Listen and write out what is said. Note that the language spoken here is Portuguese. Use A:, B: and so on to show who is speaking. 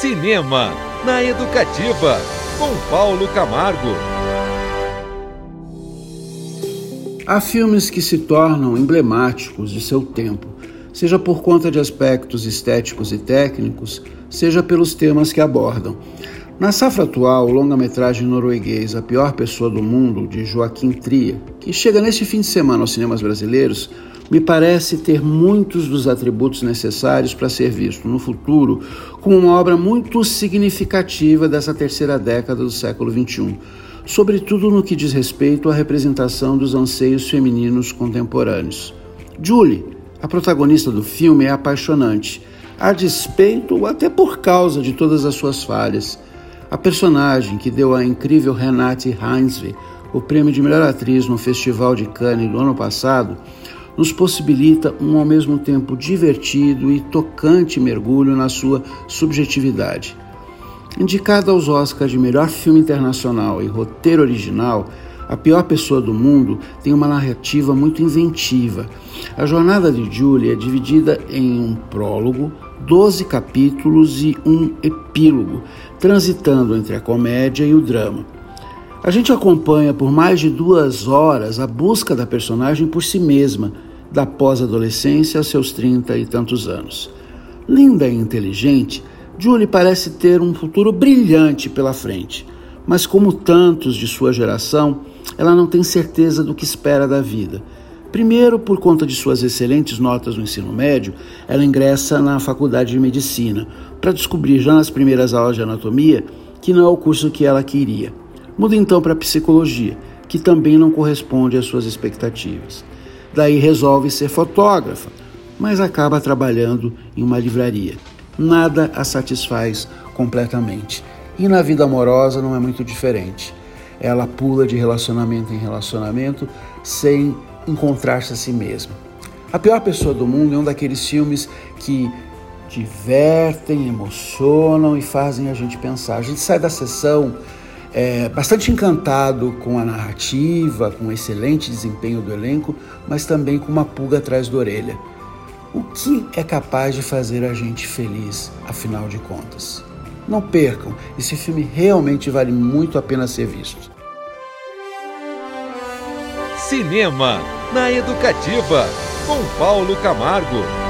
A: Cinema na Educativa, com Paulo Camargo.
B: Há filmes que se tornam emblemáticos de seu tempo, seja por conta de aspectos estéticos e técnicos, seja pelos temas que abordam. Na safra atual, o longa-metragem norueguês A Pior Pessoa do Mundo, de Joaquim Tria, que chega neste fim de semana aos cinemas brasileiros, me parece ter muitos dos atributos necessários para ser visto no futuro como uma obra muito significativa dessa terceira década do século XXI, sobretudo no que diz respeito à representação dos anseios femininos contemporâneos. Julie, a protagonista do filme, é apaixonante, a despeito ou até por causa de todas as suas falhas. A personagem que deu à incrível Renate Heinzwe o prêmio de melhor atriz no Festival de Cannes do ano passado nos possibilita um ao mesmo tempo divertido e tocante mergulho na sua subjetividade. Indicada aos Oscars de melhor filme internacional e roteiro original, A Pior Pessoa do Mundo tem uma narrativa muito inventiva. A jornada de Julie é dividida em um prólogo, 12 capítulos e um epílogo, transitando entre a comédia e o drama. A gente acompanha por mais de duas horas a busca da personagem por si mesma, da pós-adolescência aos seus trinta e tantos anos. Linda e inteligente, Julie parece ter um futuro brilhante pela frente, mas como tantos de sua geração, ela não tem certeza do que espera da vida. Primeiro, por conta de suas excelentes notas no ensino médio, ela ingressa na faculdade de medicina para descobrir já nas primeiras aulas de anatomia que não é o curso que ela queria. Muda então para psicologia, que também não corresponde às suas expectativas. Daí resolve ser fotógrafa, mas acaba trabalhando em uma livraria. Nada a satisfaz completamente. E na vida amorosa não é muito diferente. Ela pula de relacionamento em relacionamento sem encontrar-se a si mesma. A pior pessoa do mundo é um daqueles filmes que divertem, emocionam e fazem a gente pensar. A gente sai da sessão é, bastante encantado com a narrativa, com o excelente desempenho do elenco, mas também com uma pulga atrás da orelha. O que é capaz de fazer a gente feliz, afinal de contas? Não percam, esse filme realmente vale muito a pena ser visto.
A: Cinema na Educativa, com Paulo Camargo.